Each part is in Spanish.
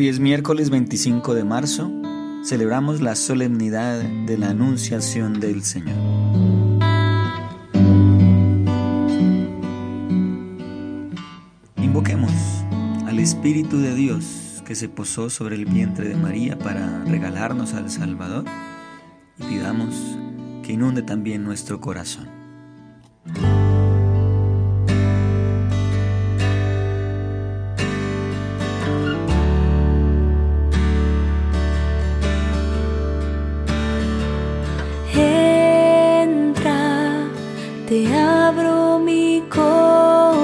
Hoy es miércoles 25 de marzo, celebramos la solemnidad de la Anunciación del Señor. Invoquemos al Espíritu de Dios que se posó sobre el vientre de María para regalarnos al Salvador y pidamos que inunde también nuestro corazón. abro mi corazón.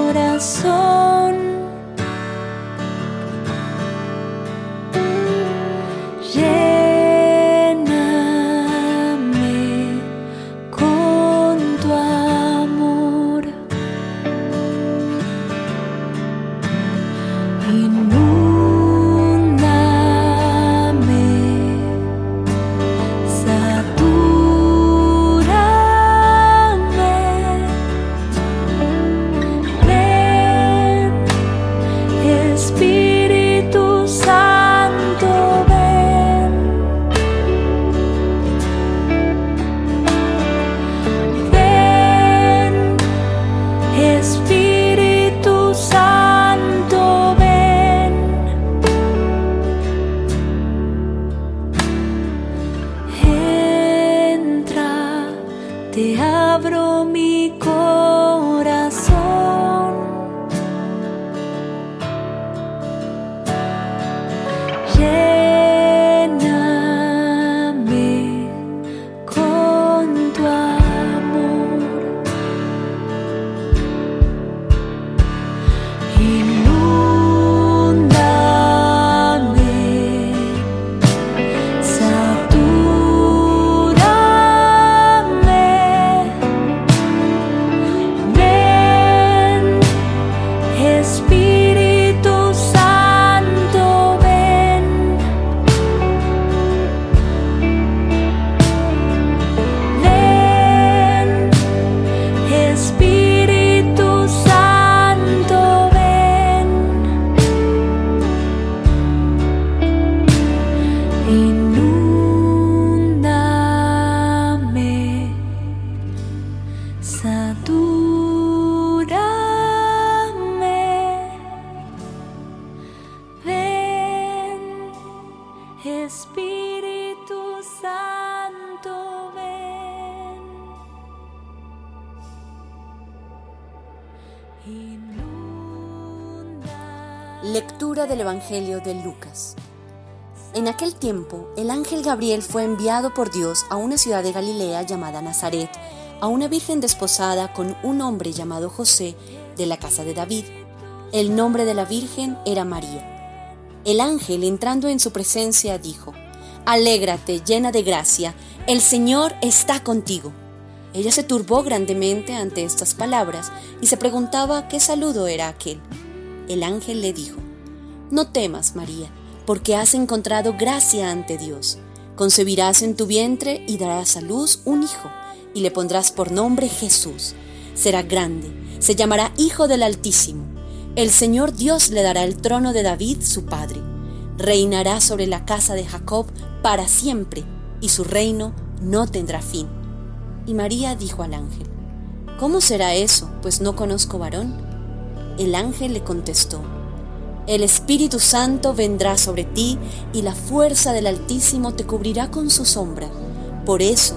Espíritu Santo, ven. Lectura del Evangelio de Lucas. En aquel tiempo, el ángel Gabriel fue enviado por Dios a una ciudad de Galilea llamada Nazaret, a una virgen desposada con un hombre llamado José de la casa de David. El nombre de la virgen era María. El ángel, entrando en su presencia, dijo, Alégrate, llena de gracia, el Señor está contigo. Ella se turbó grandemente ante estas palabras y se preguntaba qué saludo era aquel. El ángel le dijo, No temas, María, porque has encontrado gracia ante Dios. Concebirás en tu vientre y darás a luz un hijo, y le pondrás por nombre Jesús. Será grande, se llamará Hijo del Altísimo el Señor Dios le dará el trono de David, su padre. Reinará sobre la casa de Jacob para siempre, y su reino no tendrá fin. Y María dijo al ángel, ¿Cómo será eso, pues no conozco varón? El ángel le contestó, El Espíritu Santo vendrá sobre ti, y la fuerza del Altísimo te cubrirá con su sombra. Por eso,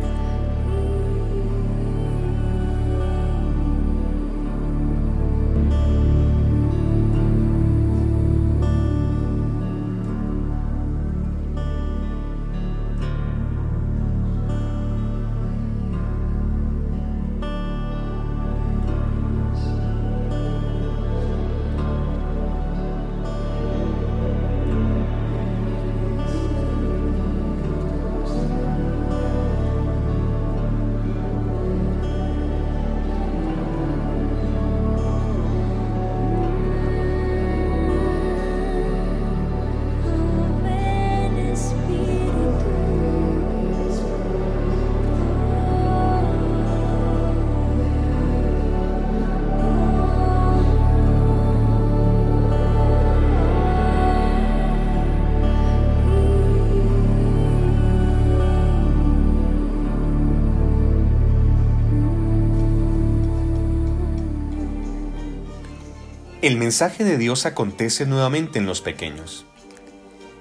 El mensaje de Dios acontece nuevamente en los pequeños.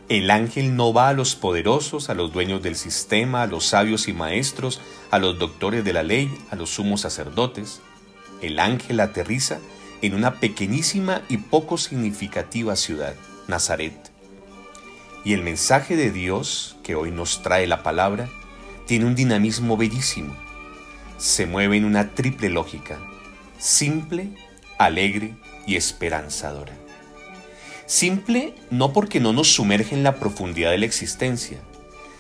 El ángel no va a los poderosos, a los dueños del sistema, a los sabios y maestros, a los doctores de la ley, a los sumos sacerdotes. El ángel aterriza en una pequeñísima y poco significativa ciudad, Nazaret. Y el mensaje de Dios que hoy nos trae la palabra tiene un dinamismo bellísimo. Se mueve en una triple lógica, simple, alegre y esperanzadora. Simple no porque no nos sumerge en la profundidad de la existencia,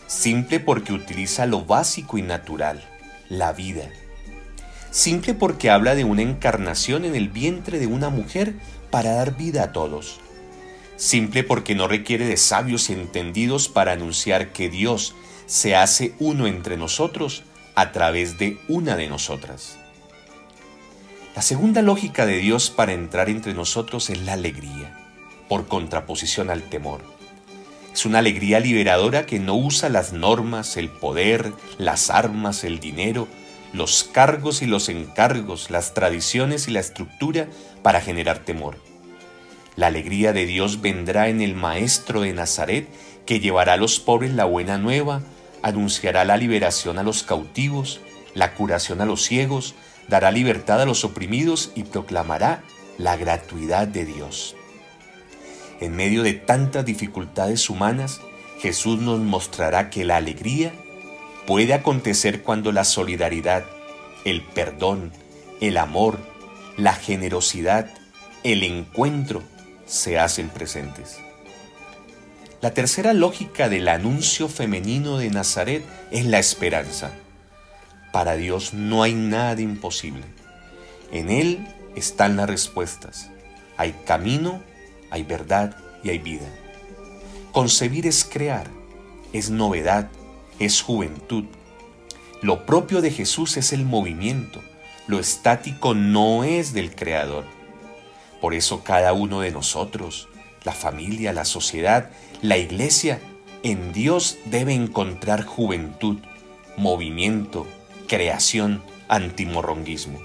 simple porque utiliza lo básico y natural, la vida. Simple porque habla de una encarnación en el vientre de una mujer para dar vida a todos. Simple porque no requiere de sabios y entendidos para anunciar que Dios se hace uno entre nosotros a través de una de nosotras. La segunda lógica de Dios para entrar entre nosotros es la alegría, por contraposición al temor. Es una alegría liberadora que no usa las normas, el poder, las armas, el dinero, los cargos y los encargos, las tradiciones y la estructura para generar temor. La alegría de Dios vendrá en el Maestro de Nazaret que llevará a los pobres la buena nueva, anunciará la liberación a los cautivos, la curación a los ciegos, dará libertad a los oprimidos y proclamará la gratuidad de Dios. En medio de tantas dificultades humanas, Jesús nos mostrará que la alegría puede acontecer cuando la solidaridad, el perdón, el amor, la generosidad, el encuentro se hacen presentes. La tercera lógica del anuncio femenino de Nazaret es la esperanza. Para Dios no hay nada imposible. En Él están las respuestas. Hay camino, hay verdad y hay vida. Concebir es crear, es novedad, es juventud. Lo propio de Jesús es el movimiento. Lo estático no es del Creador. Por eso cada uno de nosotros, la familia, la sociedad, la iglesia, en Dios debe encontrar juventud, movimiento, creación, antimorronguismo.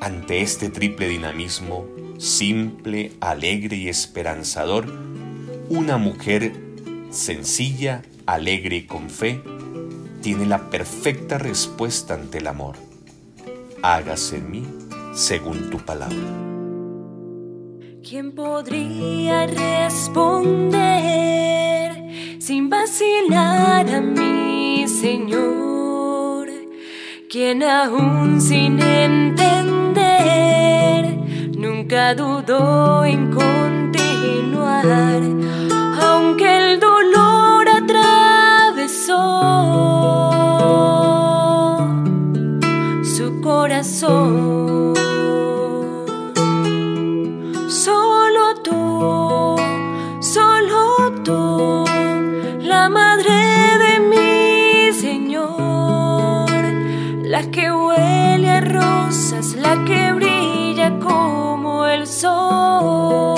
Ante este triple dinamismo, simple, alegre y esperanzador, una mujer sencilla, alegre y con fe, tiene la perfecta respuesta ante el amor. Hágase en mí según tu palabra. ¿Quién podría responder sin vacilar a mi Señor? Quien aún sin entender nunca dudó en continuar, aunque el dolor atravesó su corazón. Rosas, la que brilla como el sol.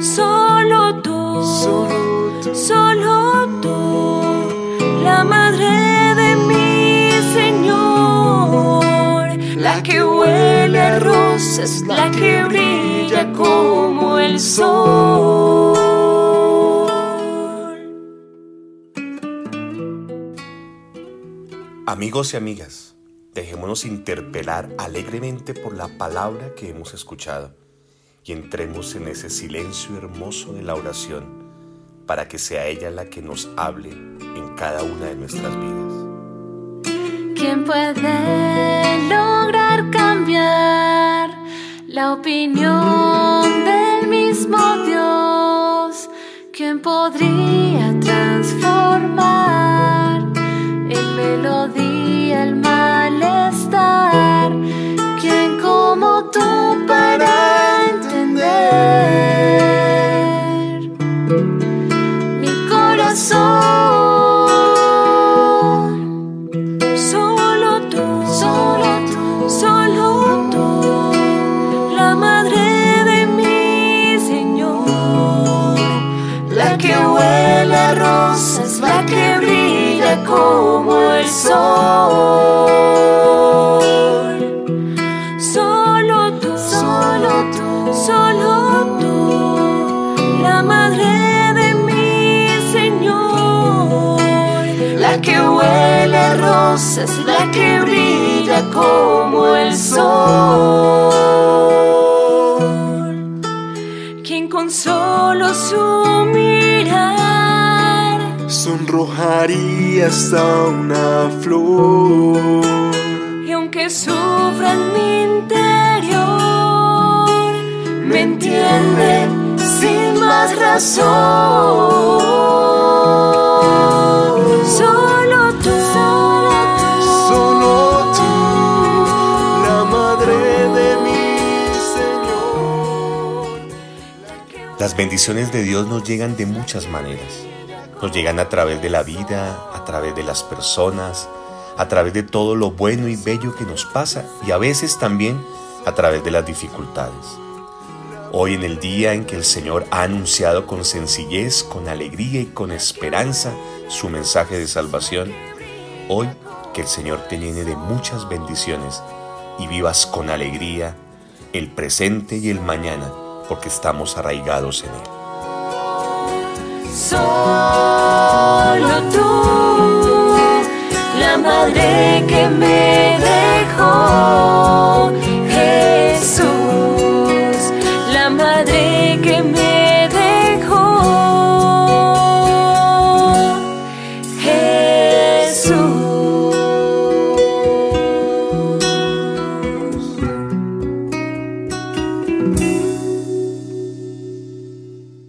Solo tú, solo tú, la madre de mi Señor, la que huele a rosas, la que brilla como el sol. Amigos y amigas, dejémonos interpelar alegremente por la palabra que hemos escuchado y entremos en ese silencio hermoso de la oración para que sea ella la que nos hable en cada una de nuestras vidas. ¿Quién puede lograr cambiar la opinión del mismo Dios? ¿Quién podría rosas, la que brilla como el sol. Quien con solo su mirar sonrojaría hasta una flor. Y aunque sufra en mi interior, me entiende sin más razón. Bendiciones de Dios nos llegan de muchas maneras. Nos llegan a través de la vida, a través de las personas, a través de todo lo bueno y bello que nos pasa y a veces también a través de las dificultades. Hoy en el día en que el Señor ha anunciado con sencillez, con alegría y con esperanza su mensaje de salvación, hoy que el Señor te llene de muchas bendiciones y vivas con alegría el presente y el mañana porque estamos arraigados en Él. Solo tú, la madre que me da.